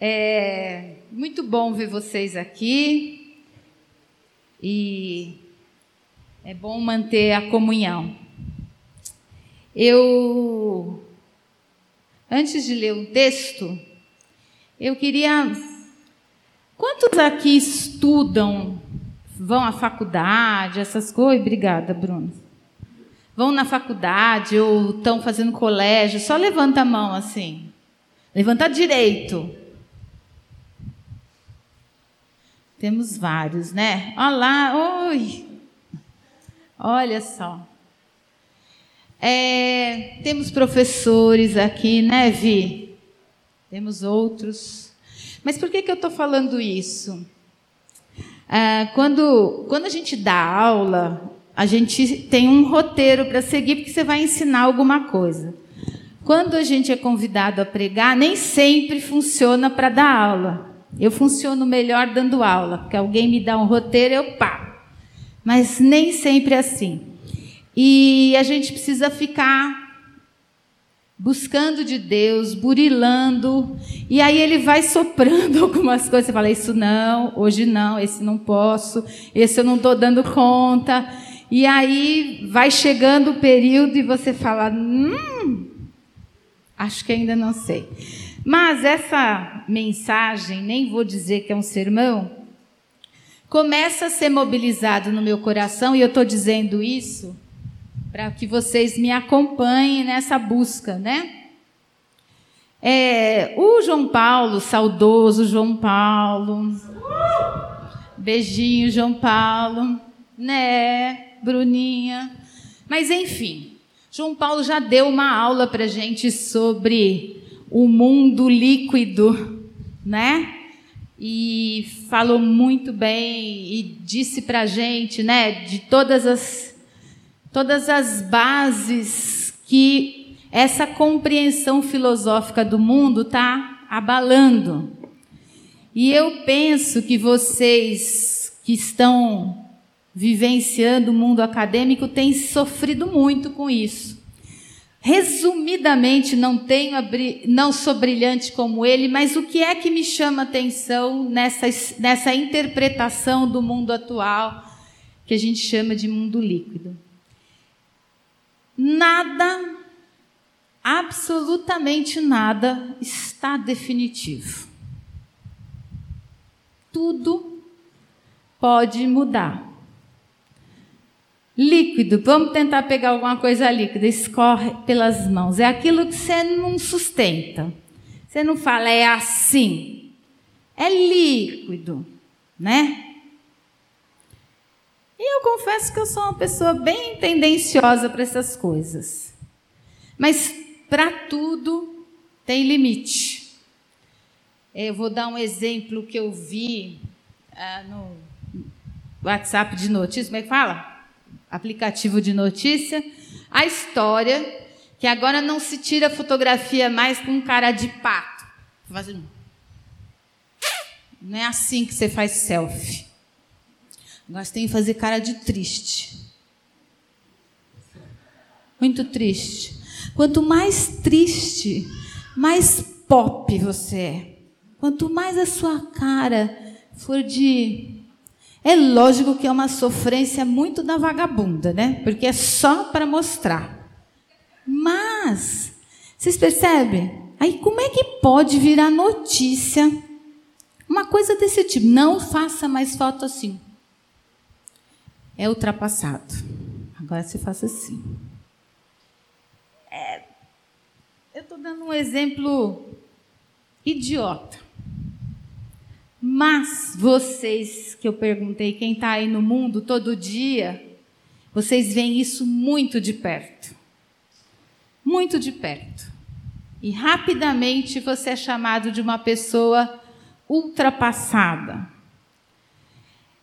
É muito bom ver vocês aqui e é bom manter a comunhão. Eu, antes de ler o texto, eu queria. Quantos aqui estudam, vão à faculdade, essas coisas? Obrigada, Bruno. Vão na faculdade ou estão fazendo colégio? Só levanta a mão assim. Levanta direito. Temos vários, né? Olha lá, oi. Olha só. É, temos professores aqui, né, Vi? Temos outros. Mas por que, que eu estou falando isso? É, quando, quando a gente dá aula, a gente tem um roteiro para seguir, porque você vai ensinar alguma coisa. Quando a gente é convidado a pregar, nem sempre funciona para dar aula. Eu funciono melhor dando aula, porque alguém me dá um roteiro, eu pá. Mas nem sempre é assim. E a gente precisa ficar buscando de Deus, burilando, e aí ele vai soprando algumas coisas. Você fala: Isso não, hoje não, esse não posso, esse eu não estou dando conta. E aí vai chegando o período e você fala: Hum, acho que ainda não sei. Mas essa mensagem, nem vou dizer que é um sermão, começa a ser mobilizado no meu coração, e eu estou dizendo isso para que vocês me acompanhem nessa busca, né? É, o João Paulo, saudoso João Paulo, beijinho João Paulo, né, Bruninha, mas enfim, João Paulo já deu uma aula para gente sobre o mundo líquido, né? E falou muito bem e disse para gente, né, de todas as todas as bases que essa compreensão filosófica do mundo está abalando. E eu penso que vocês que estão vivenciando o mundo acadêmico têm sofrido muito com isso. Resumidamente, não tenho não sou brilhante como ele, mas o que é que me chama atenção nessa, nessa interpretação do mundo atual que a gente chama de mundo líquido? Nada, absolutamente nada, está definitivo. Tudo pode mudar. Líquido, vamos tentar pegar alguma coisa líquida, escorre pelas mãos. É aquilo que você não sustenta. Você não fala, é assim. É líquido, né? E eu confesso que eu sou uma pessoa bem tendenciosa para essas coisas. Mas para tudo tem limite. Eu vou dar um exemplo que eu vi ah, no WhatsApp de notícias, como é que fala? Aplicativo de notícia, a história que agora não se tira fotografia mais com cara de pato. Não é assim que você faz selfie. Agora você tem que fazer cara de triste. Muito triste. Quanto mais triste, mais pop você é. Quanto mais a sua cara for de é lógico que é uma sofrência muito da vagabunda, né? Porque é só para mostrar. Mas, vocês percebem? Aí como é que pode virar notícia uma coisa desse tipo? Não faça mais foto assim. É ultrapassado. Agora você faça assim. É, eu estou dando um exemplo idiota. Mas vocês que eu perguntei, quem está aí no mundo todo dia, vocês veem isso muito de perto. Muito de perto. E rapidamente você é chamado de uma pessoa ultrapassada.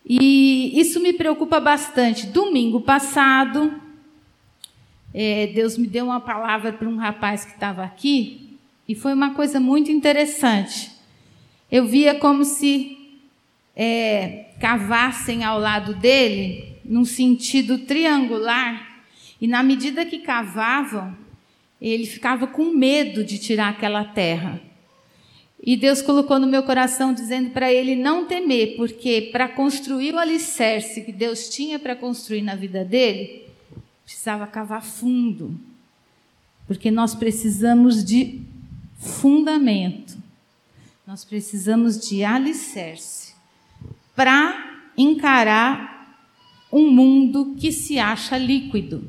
E isso me preocupa bastante. Domingo passado, é, Deus me deu uma palavra para um rapaz que estava aqui, e foi uma coisa muito interessante. Eu via como se é, cavassem ao lado dele, num sentido triangular, e na medida que cavavam, ele ficava com medo de tirar aquela terra. E Deus colocou no meu coração dizendo para ele não temer, porque para construir o alicerce que Deus tinha para construir na vida dele, precisava cavar fundo. Porque nós precisamos de fundamento. Nós precisamos de alicerce para encarar um mundo que se acha líquido.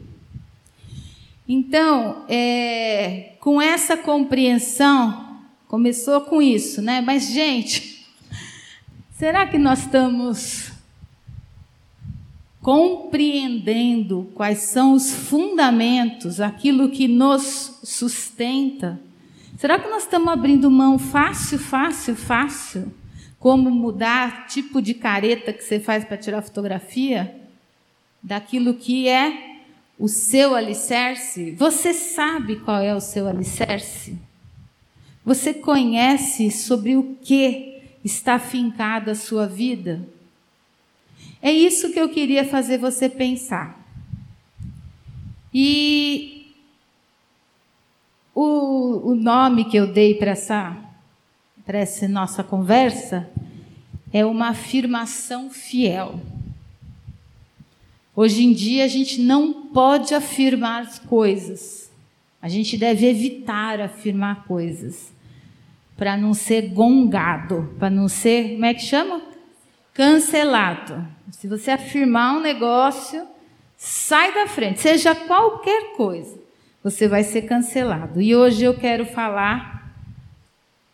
Então, é, com essa compreensão, Começou com isso, né? Mas, gente, será que nós estamos compreendendo quais são os fundamentos, aquilo que nos sustenta? Será que nós estamos abrindo mão fácil, fácil, fácil? Como mudar tipo de careta que você faz para tirar fotografia? Daquilo que é o seu alicerce? Você sabe qual é o seu alicerce? Você conhece sobre o que está fincada a sua vida? É isso que eu queria fazer você pensar. E o, o nome que eu dei para essa, essa nossa conversa é uma afirmação fiel. Hoje em dia a gente não pode afirmar coisas. A gente deve evitar afirmar coisas para não ser gongado, para não ser, como é que chama? Cancelado. Se você afirmar um negócio, sai da frente, seja qualquer coisa, você vai ser cancelado. E hoje eu quero falar,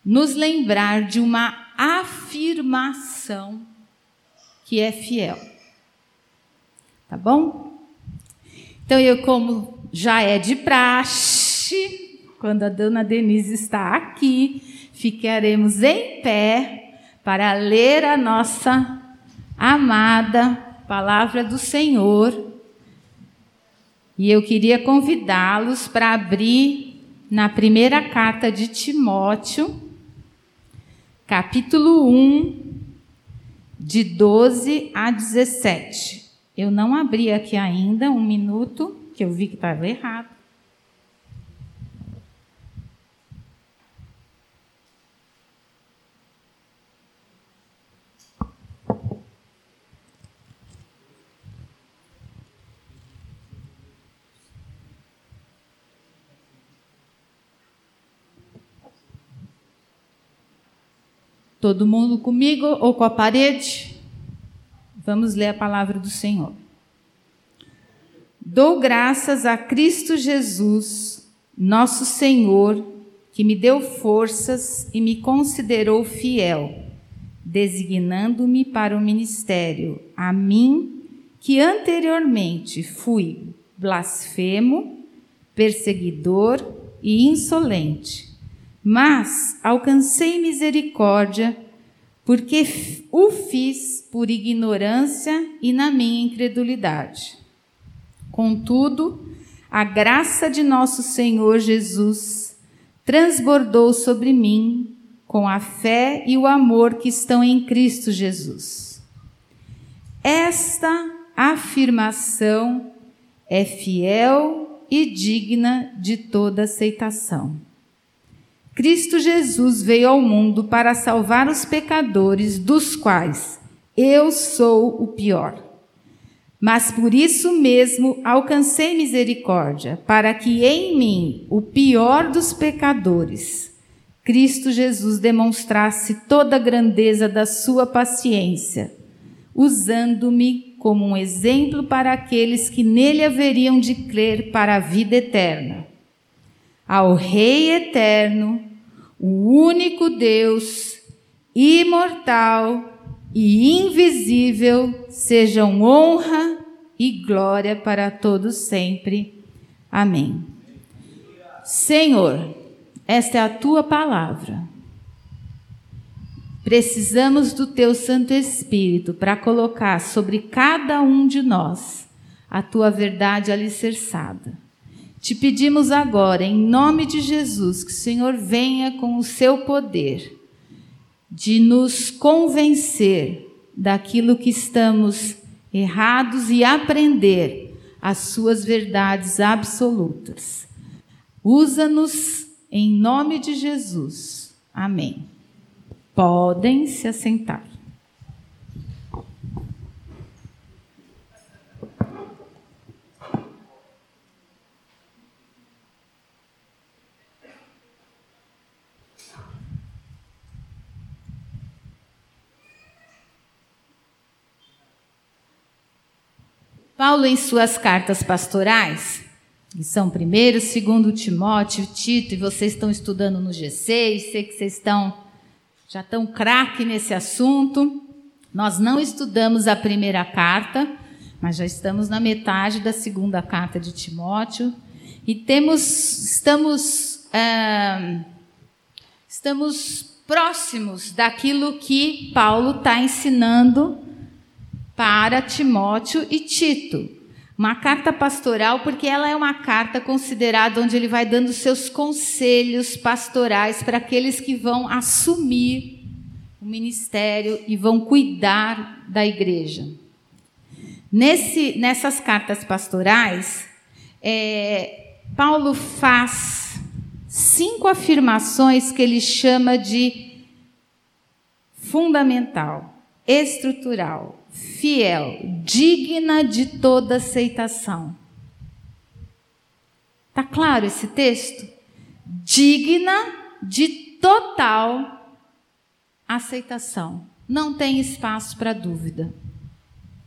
nos lembrar de uma afirmação que é fiel. Tá bom? Então eu, como já é de praxe, quando a dona Denise está aqui, ficaremos em pé para ler a nossa amada palavra do Senhor. E eu queria convidá-los para abrir na primeira carta de Timóteo, capítulo 1, de 12 a 17. Eu não abri aqui ainda, um minuto, que eu vi que estava errado. Todo mundo comigo ou com a parede? Vamos ler a palavra do Senhor. Dou graças a Cristo Jesus, nosso Senhor, que me deu forças e me considerou fiel, designando-me para o ministério, a mim, que anteriormente fui blasfemo, perseguidor e insolente mas alcancei misericórdia, porque o fiz por ignorância e na minha incredulidade. Contudo, a graça de nosso Senhor Jesus transbordou sobre mim com a fé e o amor que estão em Cristo Jesus. Esta afirmação é fiel e digna de toda aceitação. Cristo Jesus veio ao mundo para salvar os pecadores, dos quais eu sou o pior. Mas por isso mesmo alcancei misericórdia, para que em mim, o pior dos pecadores, Cristo Jesus demonstrasse toda a grandeza da sua paciência, usando-me como um exemplo para aqueles que nele haveriam de crer para a vida eterna ao Rei eterno, o único Deus, imortal e invisível, sejam honra e glória para todos sempre. Amém. Senhor, esta é a tua palavra. Precisamos do teu Santo Espírito para colocar sobre cada um de nós a tua verdade alicerçada. Te pedimos agora, em nome de Jesus, que o Senhor venha com o seu poder de nos convencer daquilo que estamos errados e aprender as suas verdades absolutas. Usa-nos em nome de Jesus. Amém. Podem se assentar. Paulo, em suas cartas pastorais, que são primeiro, segundo Timóteo, Tito, e vocês estão estudando no G6, sei que vocês estão já estão craque nesse assunto. Nós não estudamos a primeira carta, mas já estamos na metade da segunda carta de Timóteo e temos, estamos, estamos próximos daquilo que Paulo está ensinando para Timóteo e Tito. Uma carta pastoral, porque ela é uma carta considerada onde ele vai dando seus conselhos pastorais para aqueles que vão assumir o ministério e vão cuidar da igreja. Nesse, nessas cartas pastorais, é, Paulo faz cinco afirmações que ele chama de fundamental, estrutural, fiel, digna de toda aceitação. Tá claro esse texto? Digna de total aceitação. Não tem espaço para dúvida.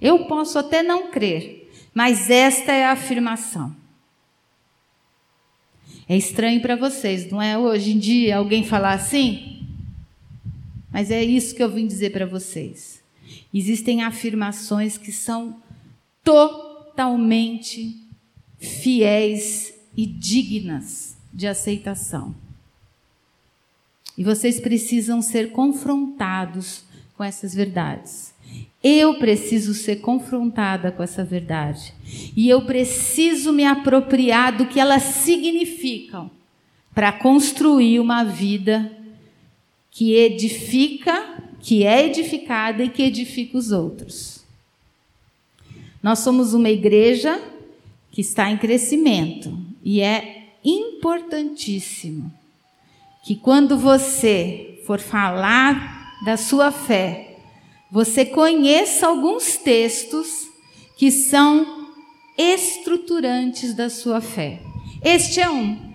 Eu posso até não crer, mas esta é a afirmação. É estranho para vocês, não é? Hoje em dia alguém falar assim? Mas é isso que eu vim dizer para vocês. Existem afirmações que são totalmente fiéis e dignas de aceitação. E vocês precisam ser confrontados com essas verdades. Eu preciso ser confrontada com essa verdade. E eu preciso me apropriar do que elas significam para construir uma vida que edifica que é edificada e que edifica os outros. Nós somos uma igreja que está em crescimento e é importantíssimo que quando você for falar da sua fé, você conheça alguns textos que são estruturantes da sua fé. Este é um.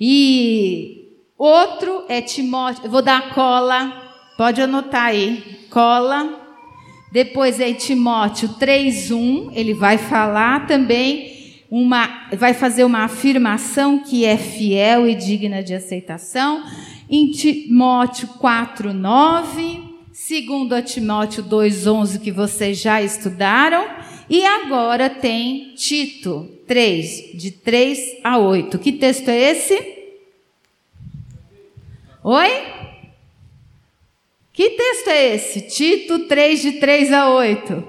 E Outro é Timóteo, vou dar cola, pode anotar aí, cola. Depois é Timóteo 3:1, ele vai falar também uma, vai fazer uma afirmação que é fiel e digna de aceitação. Em Timóteo 4:9, segundo a Timóteo 2:11 que vocês já estudaram, e agora tem Tito 3, de 3 a 8. Que texto é esse? Oi? Que texto é esse? Tito 3, de 3 a 8.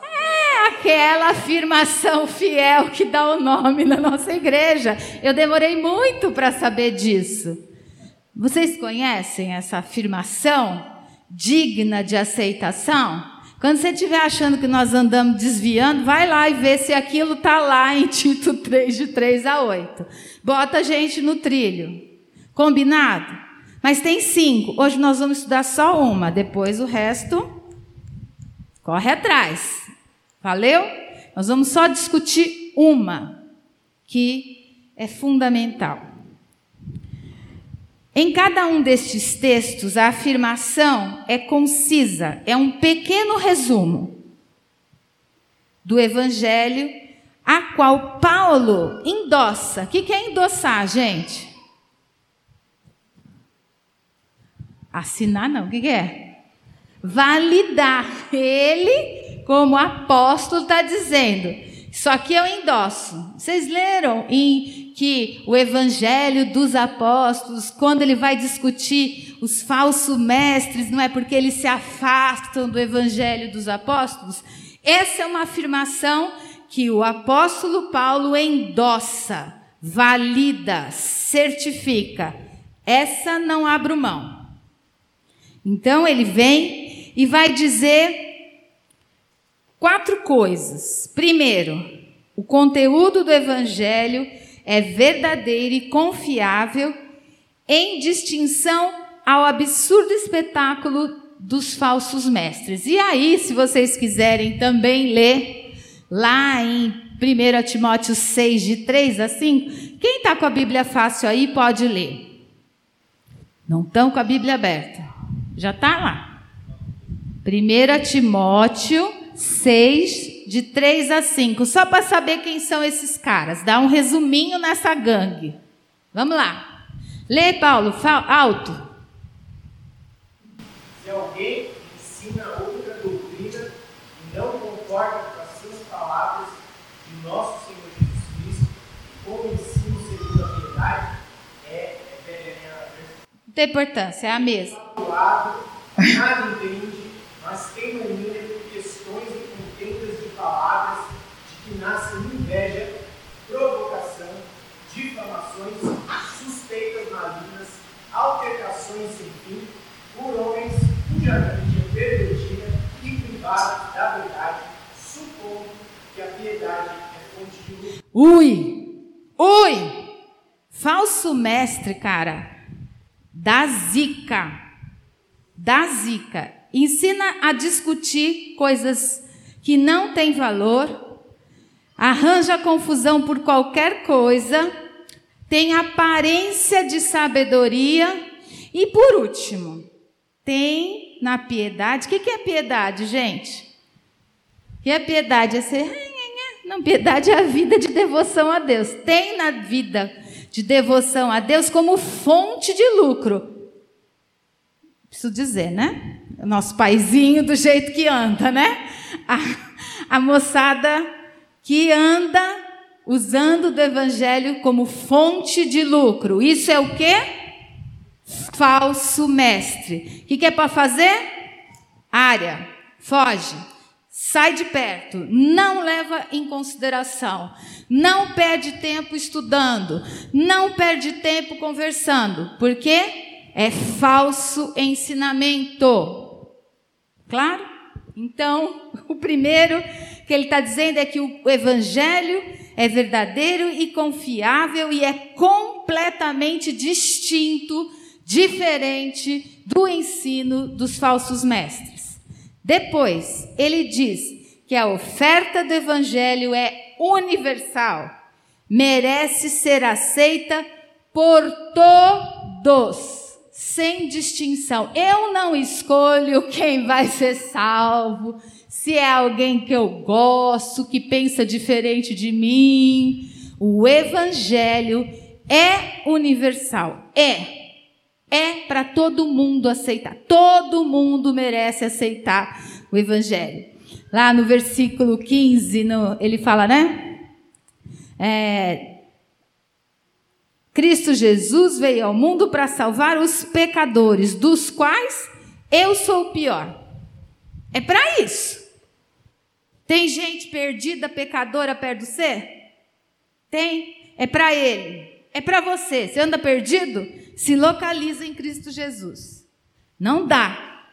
É aquela afirmação fiel que dá o nome na nossa igreja. Eu demorei muito para saber disso. Vocês conhecem essa afirmação digna de aceitação? Quando você estiver achando que nós andamos desviando, vai lá e vê se aquilo está lá em Tito 3, de 3 a 8. Bota a gente no trilho. Combinado? Mas tem cinco. Hoje nós vamos estudar só uma. Depois o resto corre atrás. Valeu? Nós vamos só discutir uma que é fundamental. Em cada um destes textos, a afirmação é concisa, é um pequeno resumo do Evangelho, a qual Paulo endossa. O que é endossar, gente? Assinar não, o que, que é? Validar. Ele, como apóstolo, está dizendo. Isso aqui eu endosso. Vocês leram em que o Evangelho dos Apóstolos, quando ele vai discutir os falsos mestres, não é porque eles se afastam do Evangelho dos Apóstolos? Essa é uma afirmação que o apóstolo Paulo endossa, valida, certifica. Essa não abro mão. Então ele vem e vai dizer quatro coisas. Primeiro, o conteúdo do evangelho é verdadeiro e confiável em distinção ao absurdo espetáculo dos falsos mestres. E aí, se vocês quiserem também ler lá em 1 Timóteo 6, de 3 a 5, quem está com a Bíblia fácil aí pode ler. Não estão com a Bíblia aberta? Já está lá. 1 Timóteo 6, de 3 a 5. Só para saber quem são esses caras. Dá um resuminho nessa gangue. Vamos lá. Lê, Paulo, alto. Se alguém ensina outra doutrina e não concorda com as suas palavras de nosso Senhor Jesus Cristo, com o ensino segundo a piedade, é, é, Não tem importância, é a mesma. Lado, nada entende, mas tem mania por questões e contendas de palavras de que nascem inveja, provocação, difamações suspeitas malignas, altercações sem fim, por homens cuja mente é pervertida e privada da verdade, supondo que a piedade é fonte de luz. Ui! Ui! Falso mestre, cara, da zica. Da zica. Ensina a discutir coisas que não têm valor, arranja confusão por qualquer coisa tem aparência de sabedoria e, por último, tem na piedade. O que é piedade, gente? O que é piedade? É ser. Não, piedade é a vida de devoção a Deus. Tem na vida de devoção a Deus como fonte de lucro. Preciso dizer, né? Nosso paizinho do jeito que anda, né? A, a moçada que anda usando do evangelho como fonte de lucro. Isso é o quê? Falso mestre. O que, que é para fazer? Área, foge, sai de perto, não leva em consideração, não perde tempo estudando, não perde tempo conversando, porque é falso ensinamento. Claro? Então, o primeiro que ele está dizendo é que o evangelho é verdadeiro e confiável e é completamente distinto, diferente do ensino dos falsos mestres. Depois, ele diz que a oferta do evangelho é universal, merece ser aceita por todos, sem distinção. Eu não escolho quem vai ser salvo se é alguém que eu gosto, que pensa diferente de mim. O evangelho é universal. É. É para todo mundo aceitar. Todo mundo merece aceitar o evangelho. Lá no versículo 15, no, ele fala, né? É, Cristo Jesus veio ao mundo para salvar os pecadores, dos quais eu sou o pior. É para isso. Tem gente perdida, pecadora perto de você? Tem. É para ele. É para você. Você anda perdido? Se localiza em Cristo Jesus. Não dá.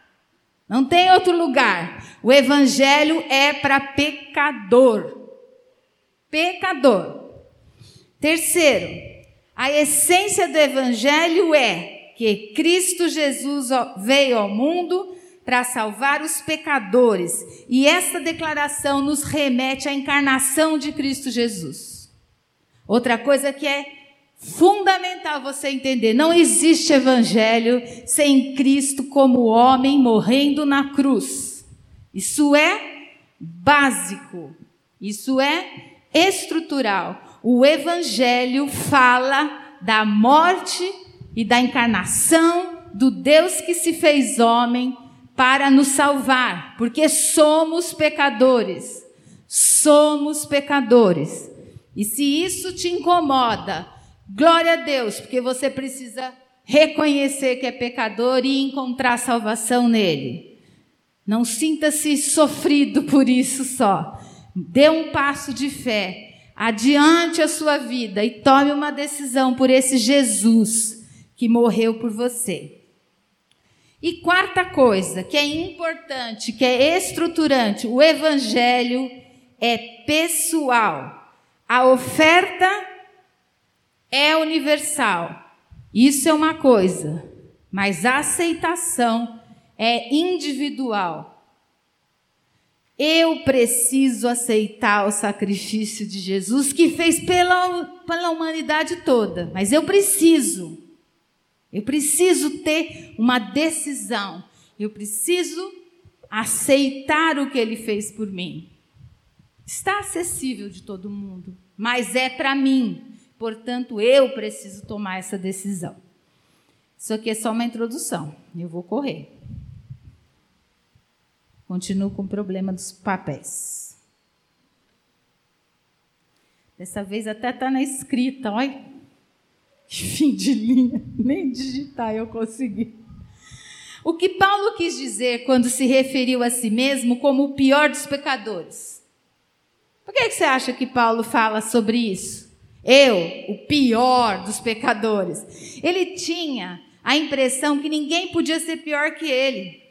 Não tem outro lugar. O evangelho é para pecador. Pecador. Terceiro, a essência do evangelho é que Cristo Jesus veio ao mundo para salvar os pecadores. E essa declaração nos remete à encarnação de Cristo Jesus. Outra coisa que é fundamental você entender: não existe evangelho sem Cristo como homem morrendo na cruz. Isso é básico, isso é estrutural. O evangelho fala da morte e da encarnação do Deus que se fez homem para nos salvar, porque somos pecadores. Somos pecadores. E se isso te incomoda, glória a Deus, porque você precisa reconhecer que é pecador e encontrar salvação nele. Não sinta-se sofrido por isso só. Dê um passo de fé, adiante a sua vida e tome uma decisão por esse Jesus que morreu por você. E quarta coisa, que é importante, que é estruturante, o evangelho é pessoal. A oferta é universal. Isso é uma coisa. mas a aceitação é individual. Eu preciso aceitar o sacrifício de Jesus que fez pela, pela humanidade toda, mas eu preciso. Eu preciso ter uma decisão. Eu preciso aceitar o que ele fez por mim. Está acessível de todo mundo, mas é para mim. Portanto, eu preciso tomar essa decisão. Isso aqui é só uma introdução. Eu vou correr. Continuo com o problema dos papéis. Dessa vez até está na escrita, olha. Que fim de linha. Nem digitar eu consegui. O que Paulo quis dizer quando se referiu a si mesmo como o pior dos pecadores? Por que, você acha que Paulo fala sobre isso? Eu, o pior dos pecadores. Ele tinha a impressão que ninguém podia ser pior que ele.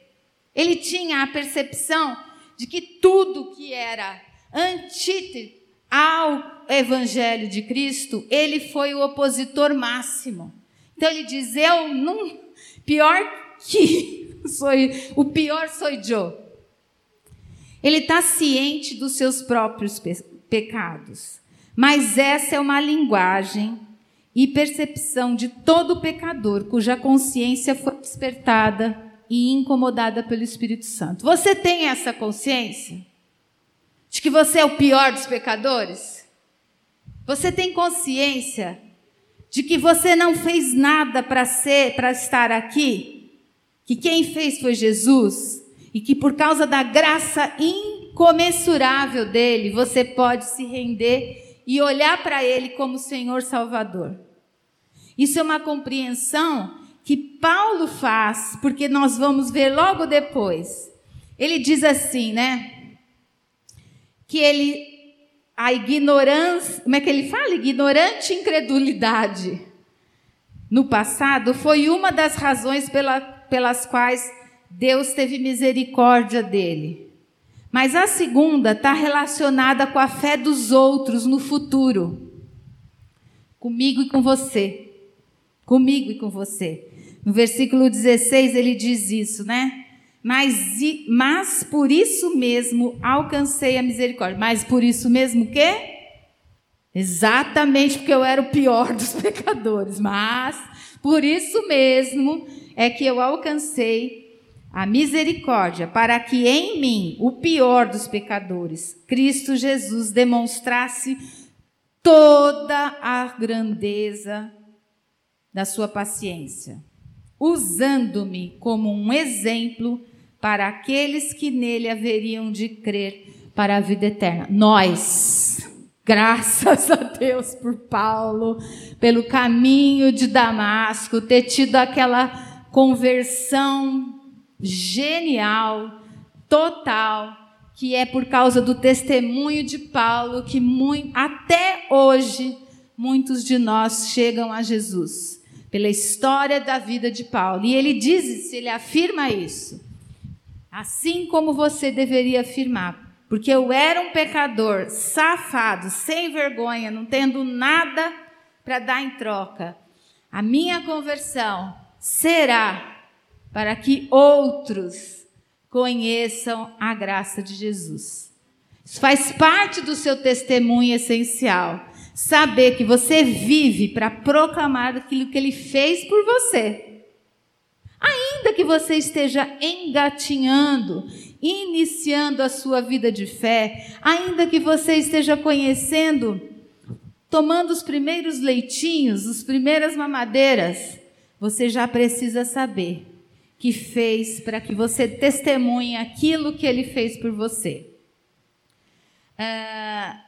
Ele tinha a percepção de que tudo que era antítese ao evangelho de Cristo, ele foi o opositor máximo. Então ele diz: Eu não pior que sou o pior sou eu. Ele está ciente dos seus próprios pe pecados, mas essa é uma linguagem e percepção de todo pecador cuja consciência foi despertada e incomodada pelo Espírito Santo. Você tem essa consciência? De que você é o pior dos pecadores? Você tem consciência de que você não fez nada para ser, para estar aqui? Que quem fez foi Jesus? E que por causa da graça incomensurável dele, você pode se render e olhar para ele como Senhor Salvador. Isso é uma compreensão que Paulo faz, porque nós vamos ver logo depois. Ele diz assim, né? Que ele a ignorância, como é que ele fala? Ignorante incredulidade no passado foi uma das razões pela, pelas quais Deus teve misericórdia dele. Mas a segunda está relacionada com a fé dos outros no futuro. Comigo e com você. Comigo e com você. No versículo 16 ele diz isso, né? Mas, mas por isso mesmo alcancei a misericórdia. Mas por isso mesmo o quê? Exatamente porque eu era o pior dos pecadores. Mas por isso mesmo é que eu alcancei a misericórdia, para que em mim, o pior dos pecadores, Cristo Jesus demonstrasse toda a grandeza da sua paciência usando-me como um exemplo para aqueles que nele haveriam de crer para a vida eterna. Nós, graças a Deus por Paulo, pelo caminho de Damasco, ter tido aquela conversão genial, total, que é por causa do testemunho de Paulo que muito, até hoje muitos de nós chegam a Jesus pela história da vida de Paulo. E ele diz isso, ele afirma isso. Assim como você deveria afirmar, porque eu era um pecador, safado, sem vergonha, não tendo nada para dar em troca. A minha conversão será para que outros conheçam a graça de Jesus. Isso faz parte do seu testemunho essencial saber que você vive para proclamar aquilo que ele fez por você. Ainda que você esteja engatinhando, iniciando a sua vida de fé, ainda que você esteja conhecendo, tomando os primeiros leitinhos, as primeiras mamadeiras, você já precisa saber que fez para que você testemunhe aquilo que ele fez por você. Uh,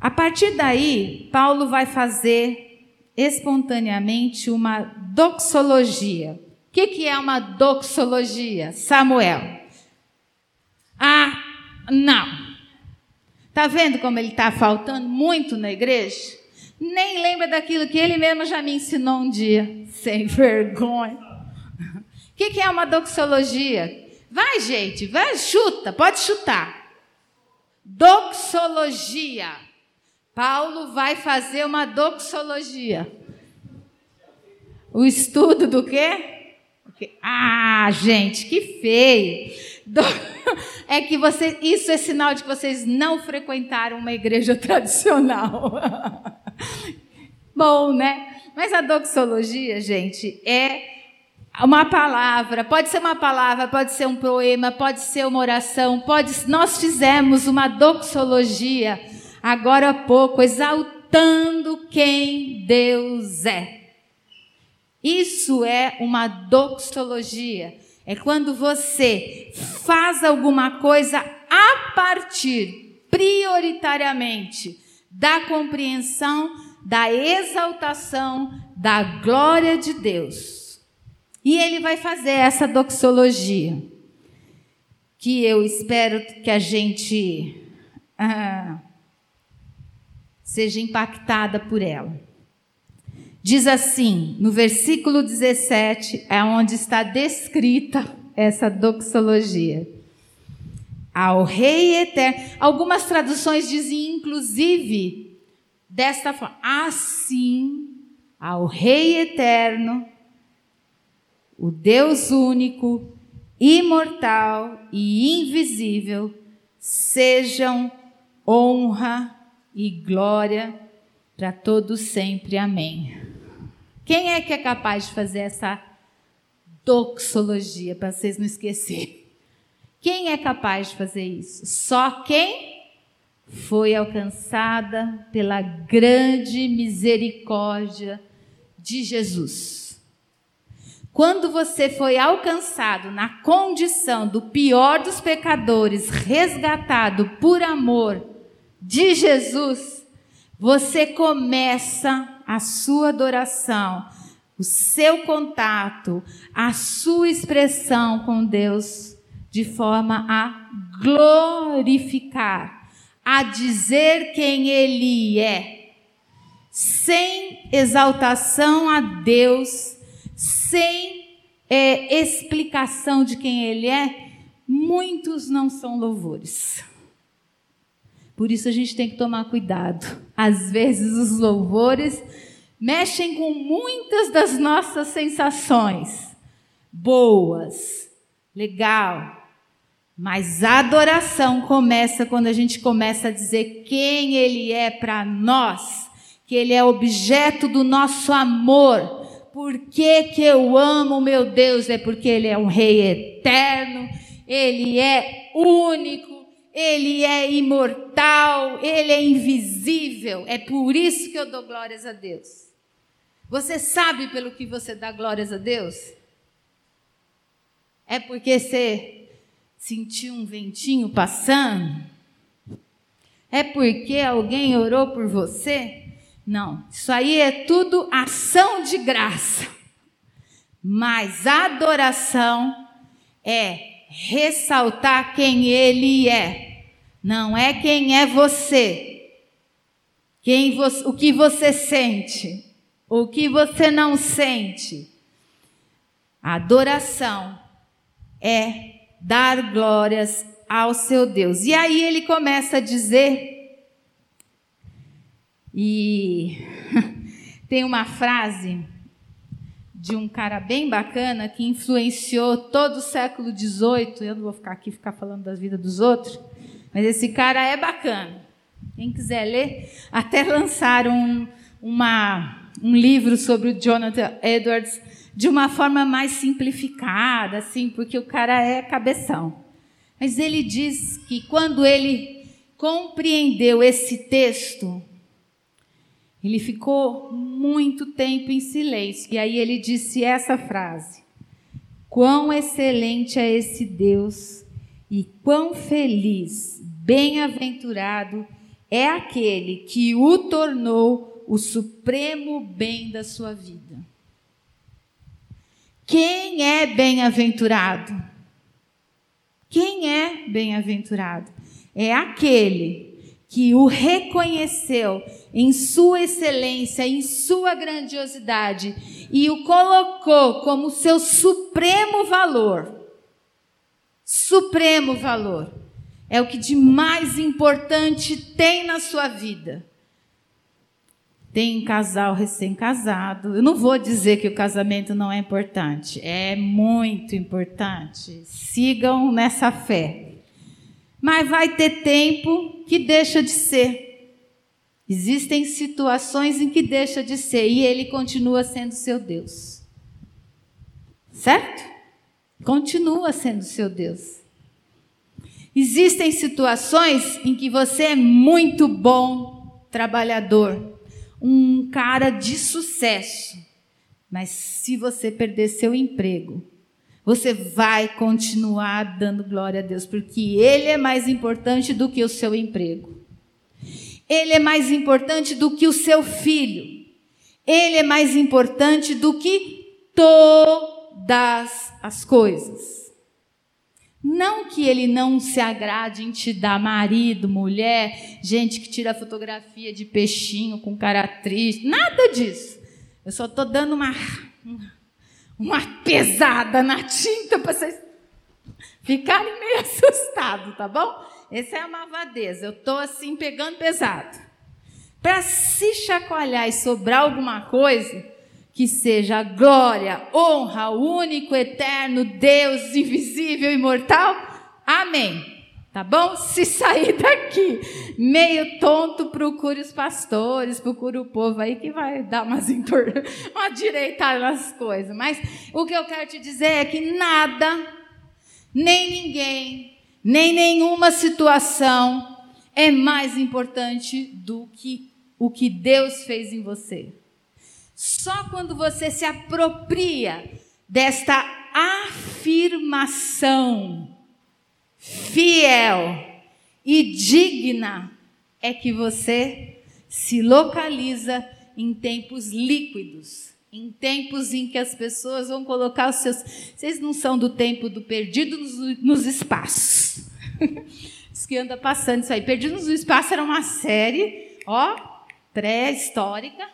a partir daí, Paulo vai fazer espontaneamente uma doxologia. O que, que é uma doxologia, Samuel? Ah, não. Tá vendo como ele está faltando muito na igreja? Nem lembra daquilo que ele mesmo já me ensinou um dia. Sem vergonha. O que, que é uma doxologia? Vai, gente, vai, chuta, pode chutar. Doxologia. Paulo vai fazer uma doxologia. O estudo do quê? Ah, gente, que feio. É que você, isso é sinal de que vocês não frequentaram uma igreja tradicional. Bom, né? Mas a doxologia, gente, é uma palavra, pode ser uma palavra, pode ser um poema, pode ser uma oração, pode nós fizemos uma doxologia agora há pouco exaltando quem Deus é. Isso é uma doxologia. É quando você faz alguma coisa a partir, prioritariamente, da compreensão, da exaltação, da glória de Deus. E ele vai fazer essa doxologia, que eu espero que a gente ah, seja impactada por ela. Diz assim, no versículo 17, é onde está descrita essa doxologia. Ao Rei Eterno. Algumas traduções dizem, inclusive, desta forma: assim, ao Rei Eterno, o Deus único, imortal e invisível, sejam honra e glória para todos sempre. Amém. Quem é que é capaz de fazer essa doxologia, para vocês não esquecerem? Quem é capaz de fazer isso? Só quem foi alcançada pela grande misericórdia de Jesus. Quando você foi alcançado na condição do pior dos pecadores, resgatado por amor de Jesus, você começa a sua adoração, o seu contato, a sua expressão com Deus de forma a glorificar, a dizer quem Ele é, sem exaltação a Deus, sem é, explicação de quem Ele é, muitos não são louvores. Por isso a gente tem que tomar cuidado. Às vezes os louvores mexem com muitas das nossas sensações boas, legal. Mas a adoração começa quando a gente começa a dizer quem ele é para nós, que ele é objeto do nosso amor. Por que, que eu amo meu Deus? É porque ele é um rei eterno, ele é único, ele é imortal, Ele é invisível. É por isso que eu dou glórias a Deus. Você sabe pelo que você dá glórias a Deus? É porque você sentiu um ventinho passando? É porque alguém orou por você? Não, isso aí é tudo ação de graça. Mas adoração é ressaltar quem ele é não é quem é você, quem o que você sente, o que você não sente. Adoração é dar glórias ao seu Deus. E aí ele começa a dizer, e tem uma frase de um cara bem bacana que influenciou todo o século XVIII. Eu não vou ficar aqui ficar falando da vida dos outros, mas esse cara é bacana. Quem quiser ler, até lançaram um, uma, um livro sobre o Jonathan Edwards de uma forma mais simplificada, assim, porque o cara é cabeção. Mas ele diz que quando ele compreendeu esse texto, ele ficou muito tempo em silêncio. E aí ele disse essa frase: Quão excelente é esse Deus e quão feliz Bem-aventurado é aquele que o tornou o supremo bem da sua vida. Quem é bem-aventurado? Quem é bem-aventurado? É aquele que o reconheceu em sua excelência, em sua grandiosidade e o colocou como seu supremo valor. Supremo valor é o que de mais importante tem na sua vida. tem casal recém-casado. Eu não vou dizer que o casamento não é importante, é muito importante. Sigam nessa fé. Mas vai ter tempo que deixa de ser. Existem situações em que deixa de ser e ele continua sendo seu Deus. Certo? Continua sendo seu Deus. Existem situações em que você é muito bom trabalhador, um cara de sucesso. Mas se você perder seu emprego, você vai continuar dando glória a Deus, porque Ele é mais importante do que o seu emprego. Ele é mais importante do que o seu filho. Ele é mais importante do que todas as coisas. Não que ele não se agrade em te dar marido, mulher, gente que tira fotografia de peixinho com cara triste, nada disso. Eu só estou dando uma, uma pesada na tinta para vocês ficarem meio assustados, tá bom? Essa é a malvadeza. Eu estou assim pegando pesado. Para se chacoalhar e sobrar alguma coisa, que seja glória, honra ao único, eterno Deus invisível, imortal. Amém. Tá bom? Se sair daqui meio tonto, procure os pastores, procure o povo aí que vai dar umas uma direitada nas coisas. Mas o que eu quero te dizer é que nada, nem ninguém, nem nenhuma situação é mais importante do que o que Deus fez em você. Só quando você se apropria desta afirmação fiel e digna é que você se localiza em tempos líquidos, em tempos em que as pessoas vão colocar os seus. Vocês não são do tempo do perdido nos, nos espaços. Os que anda passando isso aí. Perdidos no Espaço era uma série, ó, pré-histórica,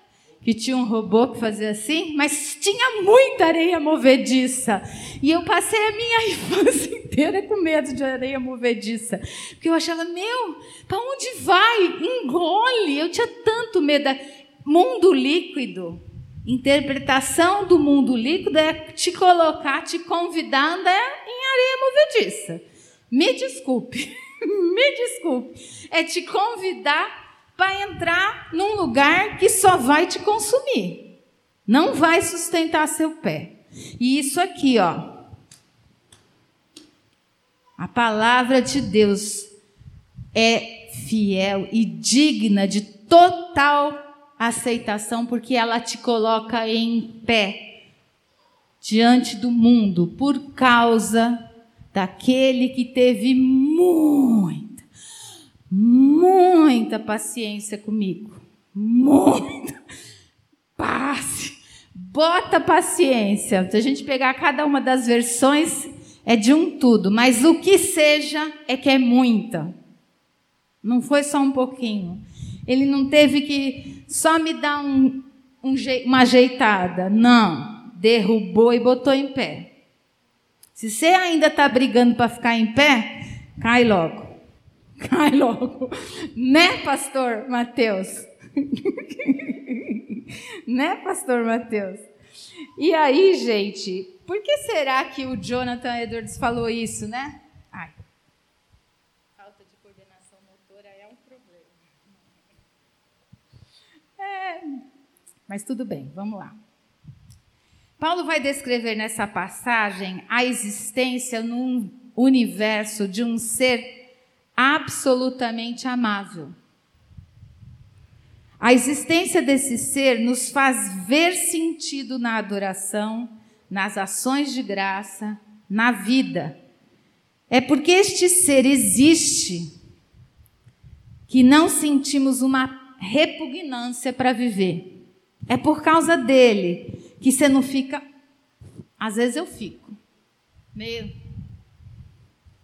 que tinha um robô que fazia assim, mas tinha muita areia movediça. E eu passei a minha infância inteira com medo de areia movediça. Porque eu achava, meu, para onde vai? Engole. Eu tinha tanto medo. Mundo líquido. Interpretação do mundo líquido é te colocar, te convidar a andar em areia movediça. Me desculpe. Me desculpe. É te convidar vai entrar num lugar que só vai te consumir. Não vai sustentar seu pé. E isso aqui, ó. A palavra de Deus é fiel e digna de total aceitação, porque ela te coloca em pé diante do mundo por causa daquele que teve muito muita paciência comigo. Muita. Passe. Bota paciência. Se a gente pegar cada uma das versões, é de um tudo. Mas o que seja é que é muita. Não foi só um pouquinho. Ele não teve que só me dar um, um, uma ajeitada. Não. Derrubou e botou em pé. Se você ainda está brigando para ficar em pé, cai logo. Cai logo. Né, pastor Mateus? né, pastor Mateus? E aí, gente, por que será que o Jonathan Edwards falou isso, né? Ai. Falta de coordenação motora é um problema. É, mas tudo bem, vamos lá. Paulo vai descrever nessa passagem a existência num universo de um ser absolutamente amável. A existência desse ser nos faz ver sentido na adoração, nas ações de graça, na vida. É porque este ser existe que não sentimos uma repugnância para viver. É por causa dele que você não fica. Às vezes eu fico meio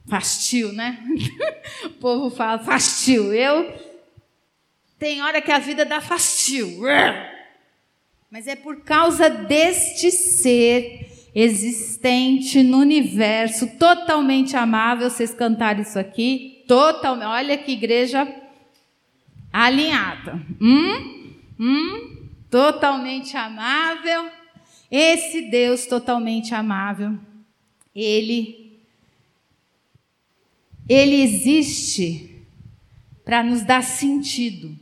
Fastio, né? o povo fala fastio. Eu tem hora que a vida dá fastio. Mas é por causa deste ser existente no universo, totalmente amável, vocês cantaram isso aqui, totalmente. Olha que igreja alinhada. Hum? Hum? Totalmente amável. Esse Deus totalmente amável, ele ele existe para nos dar sentido.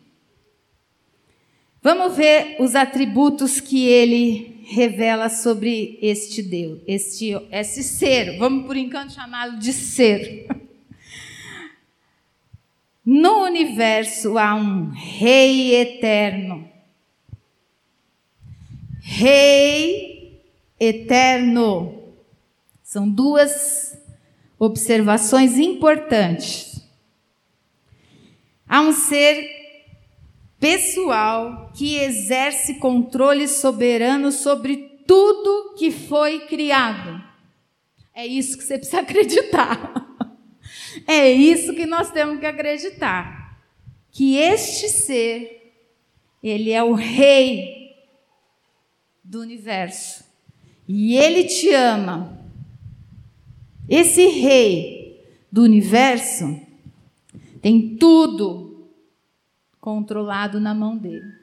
Vamos ver os atributos que ele revela sobre este Deus, este, esse ser. Vamos por enquanto chamá-lo de ser. No universo há um Rei eterno Rei eterno. São duas observações importantes. Há um ser pessoal que exerce controle soberano sobre tudo que foi criado. É isso que você precisa acreditar. É isso que nós temos que acreditar. Que este ser, ele é o rei do universo. E ele te ama. Esse rei do universo tem tudo controlado na mão dele.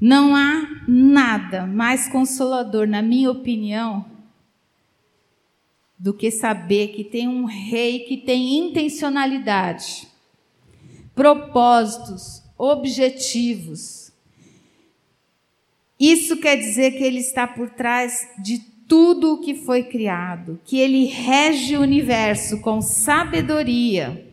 Não há nada mais consolador, na minha opinião, do que saber que tem um rei que tem intencionalidade, propósitos, objetivos isso quer dizer que ele está por trás de tudo o que foi criado, que ele rege o universo com sabedoria.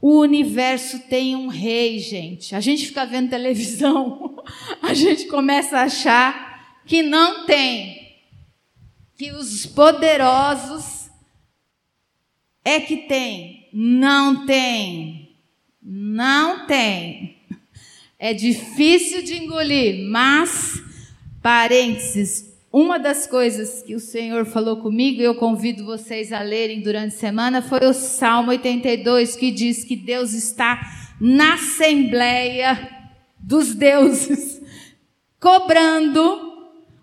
O universo tem um rei, gente. A gente fica vendo televisão, a gente começa a achar que não tem, que os poderosos é que tem. Não tem. Não tem. É difícil de engolir, mas Parênteses, uma das coisas que o Senhor falou comigo, e eu convido vocês a lerem durante a semana, foi o Salmo 82, que diz que Deus está na assembleia dos deuses, cobrando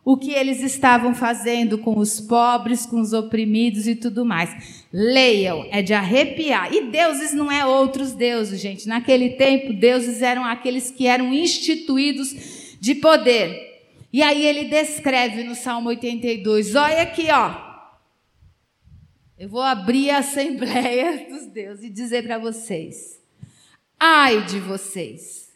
o que eles estavam fazendo com os pobres, com os oprimidos e tudo mais. Leiam, é de arrepiar. E deuses não é outros deuses, gente. Naquele tempo, deuses eram aqueles que eram instituídos de poder. E aí ele descreve no Salmo 82, olha aqui, ó. Eu vou abrir a Assembleia dos Deuses e dizer para vocês: ai de vocês.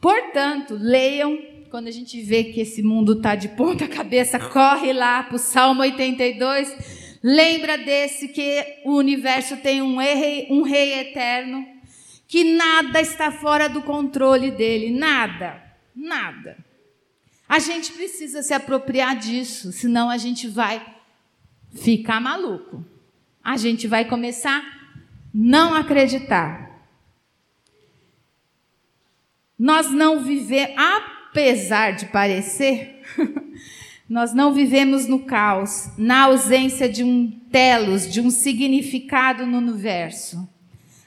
Portanto, leiam, quando a gente vê que esse mundo está de ponta cabeça, corre lá para o Salmo 82, lembra desse que o universo tem um rei, um rei eterno, que nada está fora do controle dele, nada, nada. A gente precisa se apropriar disso, senão a gente vai ficar maluco. A gente vai começar a não acreditar. Nós não vivemos, apesar de parecer, nós não vivemos no caos, na ausência de um telos, de um significado no universo.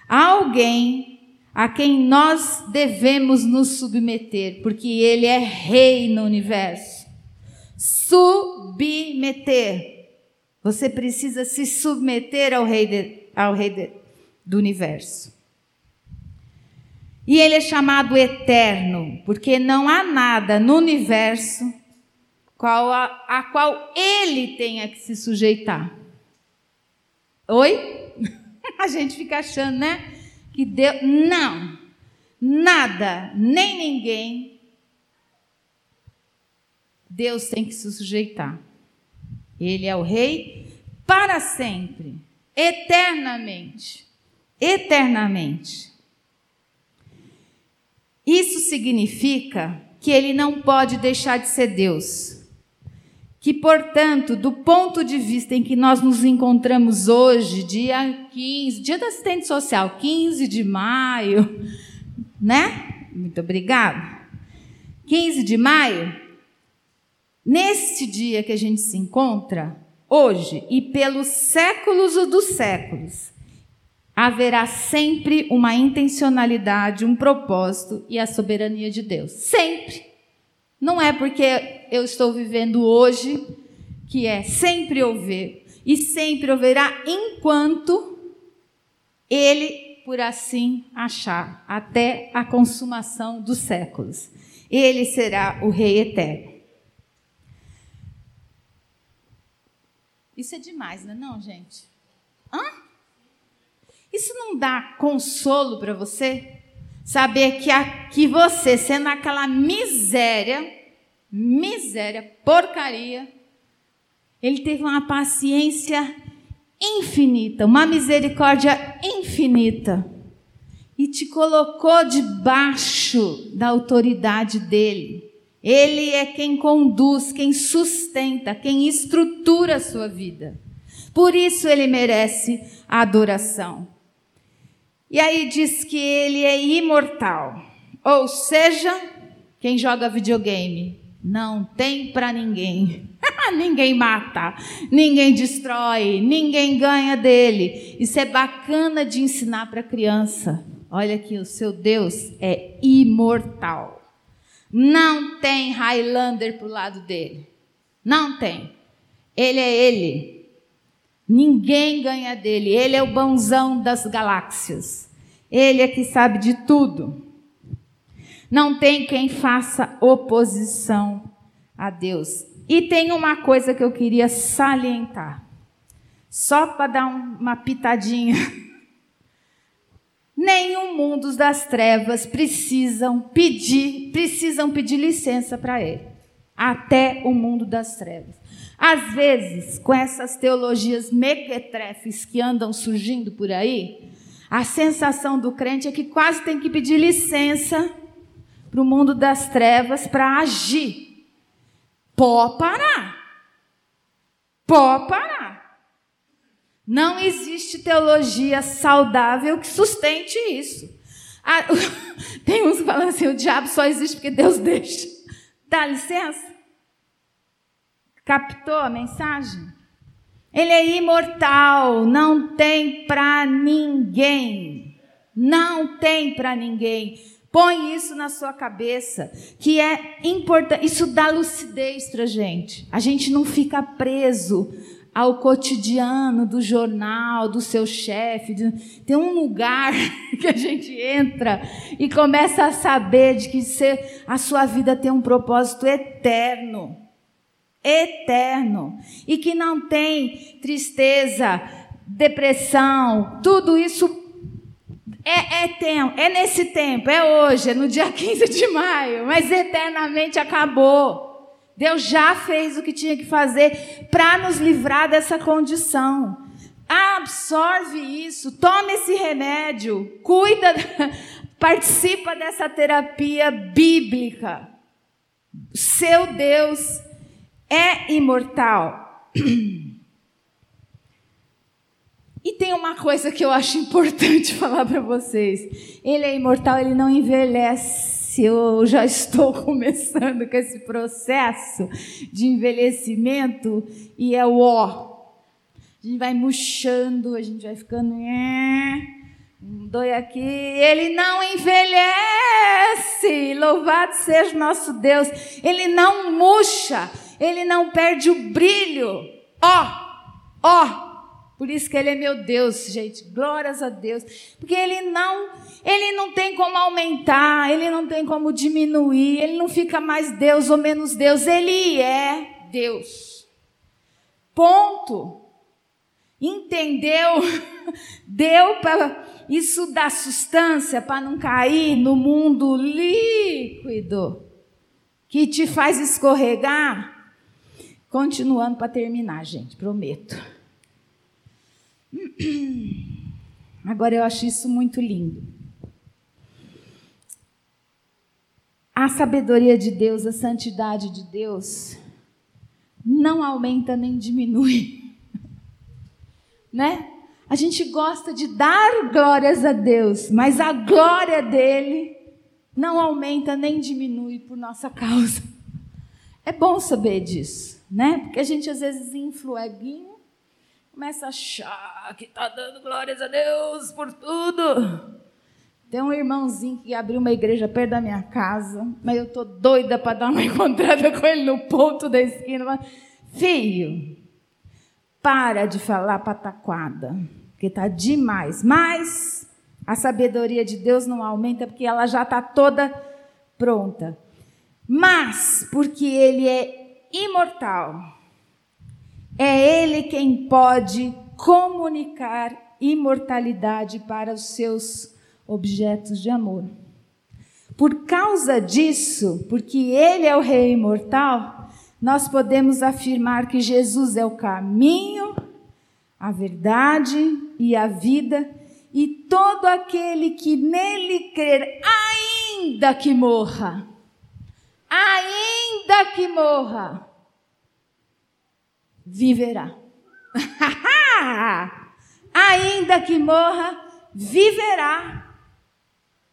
Alguém a quem nós devemos nos submeter, porque ele é rei no universo. Submeter. Você precisa se submeter ao rei, de, ao rei de, do universo. E ele é chamado eterno, porque não há nada no universo qual a, a qual ele tenha que se sujeitar. Oi? A gente fica achando, né? Que Deus. Não! Nada, nem ninguém. Deus tem que se sujeitar. Ele é o rei para sempre, eternamente. Eternamente. Isso significa que ele não pode deixar de ser Deus que, portanto, do ponto de vista em que nós nos encontramos hoje, dia 15, dia da assistente social, 15 de maio, né? Muito obrigada. 15 de maio, neste dia que a gente se encontra, hoje e pelos séculos dos séculos, haverá sempre uma intencionalidade, um propósito e a soberania de Deus. Sempre. Não é porque eu estou vivendo hoje que é sempre houver e sempre haverá enquanto ele por assim achar, até a consumação dos séculos. Ele será o Rei eterno. Isso é demais, não é não, gente? Hã? Isso não dá consolo para você? Saber que, a, que você, sendo aquela miséria, miséria, porcaria, ele teve uma paciência infinita, uma misericórdia infinita e te colocou debaixo da autoridade dele. Ele é quem conduz, quem sustenta, quem estrutura a sua vida. Por isso ele merece a adoração. E aí diz que ele é imortal. Ou seja, quem joga videogame não tem para ninguém. ninguém mata, ninguém destrói, ninguém ganha dele. Isso é bacana de ensinar para criança. Olha aqui, o seu Deus é imortal. Não tem Highlander para o lado dele. Não tem. Ele é ele. Ninguém ganha dele. Ele é o bonzão das galáxias. Ele é que sabe de tudo. Não tem quem faça oposição a Deus. E tem uma coisa que eu queria salientar, só para dar uma pitadinha. Nenhum mundo das trevas precisam pedir, precisam pedir licença para ele. Até o mundo das trevas. Às vezes, com essas teologias mequetrefes que andam surgindo por aí, a sensação do crente é que quase tem que pedir licença para o mundo das trevas para agir. Pó parar. Pó parar. Não existe teologia saudável que sustente isso. Ah, tem uns que falam assim: o diabo só existe porque Deus deixa. Dá licença? Captou a mensagem? Ele é imortal, não tem para ninguém. Não tem para ninguém. Põe isso na sua cabeça, que é importante. Isso dá lucidez para a gente. A gente não fica preso ao cotidiano do jornal, do seu chefe. Tem um lugar que a gente entra e começa a saber de que a sua vida tem um propósito eterno. Eterno. E que não tem tristeza, depressão, tudo isso é, é tempo, é nesse tempo, é hoje, é no dia 15 de maio, mas eternamente acabou. Deus já fez o que tinha que fazer para nos livrar dessa condição. Absorve isso, tome esse remédio, cuida, participa dessa terapia bíblica. Seu Deus é imortal. E tem uma coisa que eu acho importante falar para vocês. Ele é imortal, ele não envelhece. Eu já estou começando com esse processo de envelhecimento e é o ó. A gente vai murchando, a gente vai ficando. Doi aqui. Ele não envelhece. Louvado seja nosso Deus. Ele não murcha. Ele não perde o brilho. Ó, ó. Por isso que ele é meu Deus, gente. Glórias a Deus. Porque ele não, ele não tem como aumentar, ele não tem como diminuir, ele não fica mais Deus ou menos Deus, ele é Deus. Ponto. Entendeu? Deu para isso dar substância para não cair no mundo líquido que te faz escorregar. Continuando para terminar, gente, prometo. Agora eu acho isso muito lindo. A sabedoria de Deus, a santidade de Deus, não aumenta nem diminui. Né? A gente gosta de dar glórias a Deus, mas a glória dele não aumenta nem diminui por nossa causa. É bom saber disso, né? Porque a gente às vezes influeguinho começa a achar que está dando glórias a Deus por tudo. Tem um irmãozinho que abriu uma igreja perto da minha casa, mas eu tô doida para dar uma encontrada com ele no ponto da esquina. Filho, para de falar pataquada, porque tá demais. Mas A sabedoria de Deus não aumenta porque ela já está toda pronta. Mas porque Ele é imortal, é Ele quem pode comunicar imortalidade para os seus objetos de amor. Por causa disso, porque Ele é o Rei imortal, nós podemos afirmar que Jesus é o caminho, a verdade e a vida, e todo aquele que nele crer, ainda que morra, ainda que morra, viverá. ainda que morra, viverá.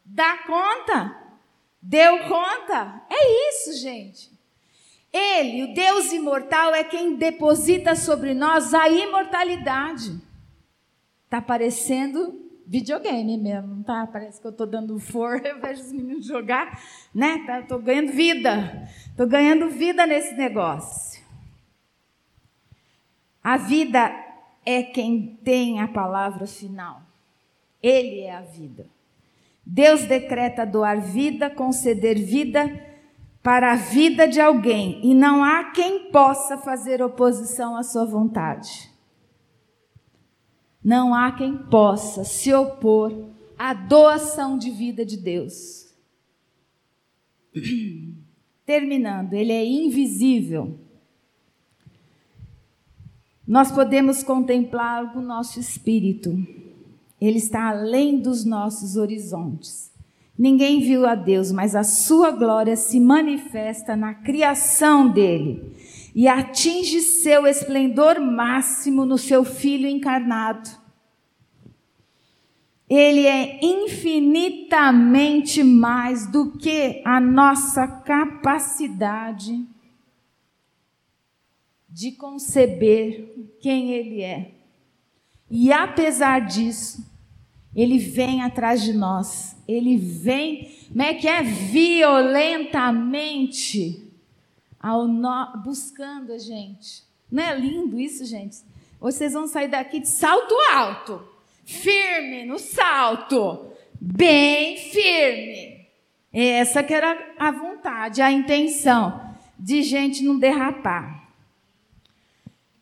Dá conta? Deu conta? É isso, gente. Ele, o Deus imortal, é quem deposita sobre nós a imortalidade. Tá parecendo videogame mesmo, tá? Parece que eu tô dando for, eu vejo os meninos jogar, né? Tá, tô ganhando vida. Tô ganhando vida nesse negócio. A vida é quem tem a palavra final. Ele é a vida. Deus decreta doar vida, conceder vida para a vida de alguém, e não há quem possa fazer oposição à sua vontade. Não há quem possa se opor à doação de vida de Deus. Terminando, ele é invisível. Nós podemos contemplá-lo com o nosso espírito. Ele está além dos nossos horizontes. Ninguém viu a Deus, mas a sua glória se manifesta na criação dele e atinge seu esplendor máximo no seu Filho encarnado. Ele é infinitamente mais do que a nossa capacidade de conceber quem Ele é. E apesar disso, ele vem atrás de nós. Ele vem, como é que é? Violentamente ao no... buscando a gente. Não é lindo isso, gente? Vocês vão sair daqui de salto alto, firme no salto, bem firme. Essa que era a vontade, a intenção de gente não derrapar.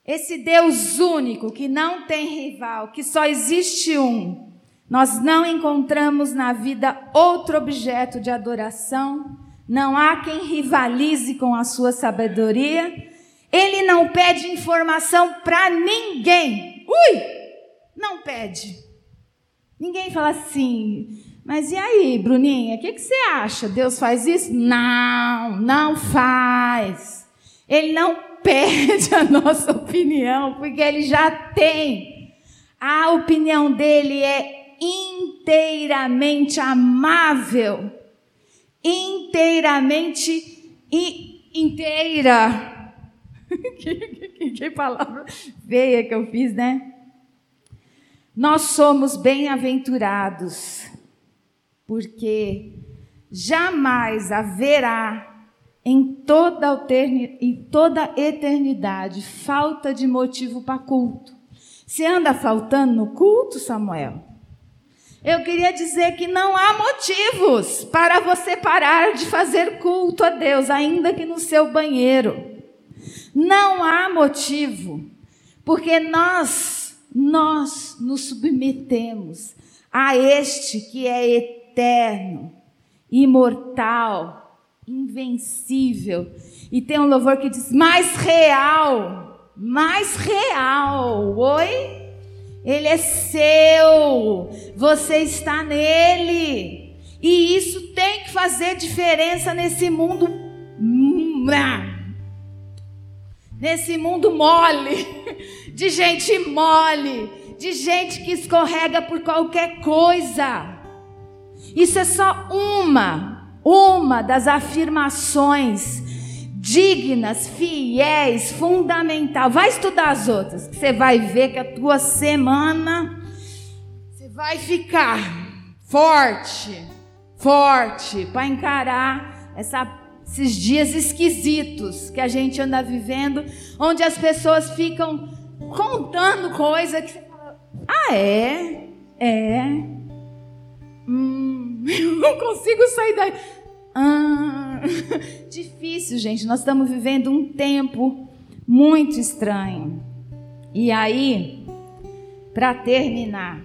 Esse Deus único, que não tem rival, que só existe um, nós não encontramos na vida outro objeto de adoração, não há quem rivalize com a sua sabedoria. Ele não pede informação para ninguém. Ui! Não pede. Ninguém fala assim, mas e aí, Bruninha, o que, que, você acha? Deus faz isso? Não, não faz. Ele não pede a nossa opinião, porque ele já tem. A opinião dele é inteiramente amável, inteiramente e inteira. que, que, que palavra feia que eu fiz, né? Nós somos bem-aventurados, porque jamais haverá em toda, em toda eternidade falta de motivo para culto. Se anda faltando no culto, Samuel, eu queria dizer que não há motivos para você parar de fazer culto a Deus, ainda que no seu banheiro. Não há motivo, porque nós, nós nos submetemos a este que é eterno, imortal, invencível. E tem um louvor que diz: mais real, mais real. Oi? Ele é seu, você está nele. E isso tem que fazer diferença nesse mundo. Nesse mundo mole, de gente mole, de gente que escorrega por qualquer coisa. Isso é só uma, uma das afirmações dignas, fiéis, fundamental. Vai estudar as outras, você vai ver que a tua semana você vai ficar forte, forte para encarar essa, esses dias esquisitos que a gente anda vivendo, onde as pessoas ficam contando coisas que você fala: "Ah, é? É. Hum, eu não consigo sair daí. Ah, difícil, gente. Nós estamos vivendo um tempo muito estranho. E aí, para terminar,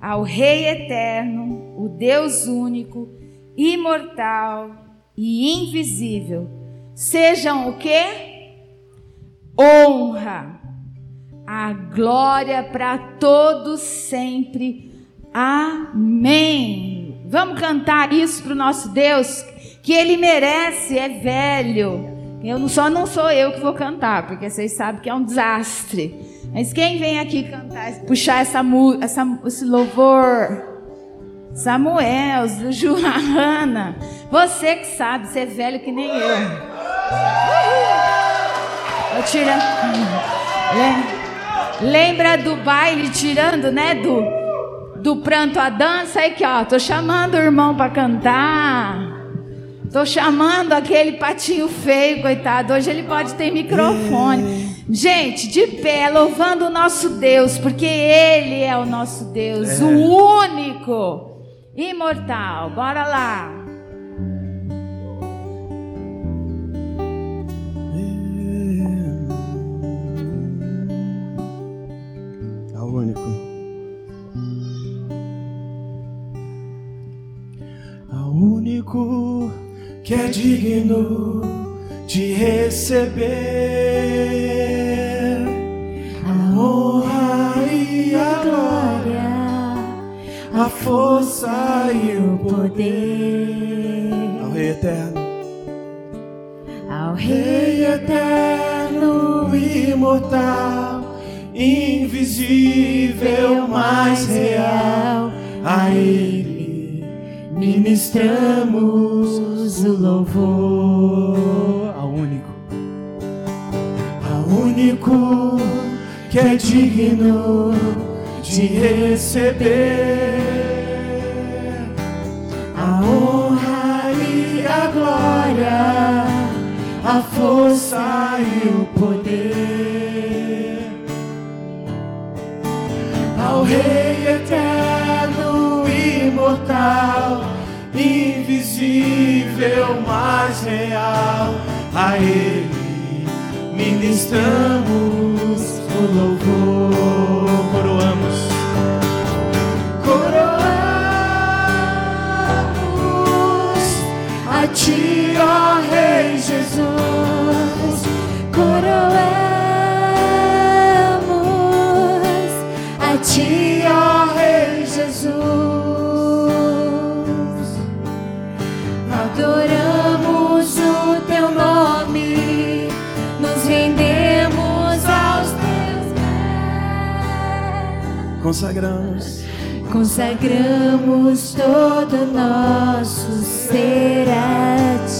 ao Rei eterno, o Deus único, imortal e invisível, sejam o que? Honra, a glória para todos sempre. Amém. Vamos cantar isso para o nosso Deus, que Ele merece, é velho. Eu só não sou eu que vou cantar, porque vocês sabem que é um desastre. Mas quem vem aqui cantar, puxar essa, essa esse louvor? Samuel, Joana, você que sabe, você é velho que nem eu. Eu tira. Lembra do baile tirando, né? Do, do pranto à dança? Aí que ó, tô chamando o irmão para cantar. Tô chamando aquele patinho feio, coitado. Hoje ele pode ter microfone. Gente, de pé, louvando o nosso Deus, porque Ele é o nosso Deus, é. o único, imortal. Bora lá. Que é digno de receber a honra e a glória, a força e o poder. Ao Rei Eterno, ao Rei Eterno, imortal, invisível, mais real, a Ele ministramos o louvor ao único, ao único que é digno de receber invisível, mais real. A Ele ministramos o louvor, coroamos. Coroamos a Ti, ó Rei Consagramos, consagramos todo nosso ser a ti.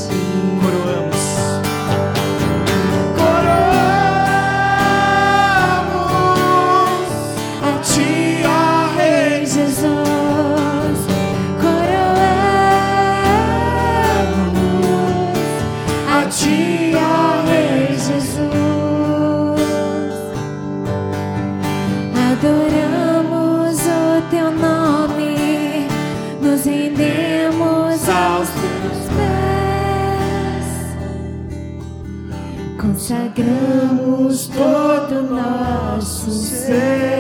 Consagramos todo nosso ser.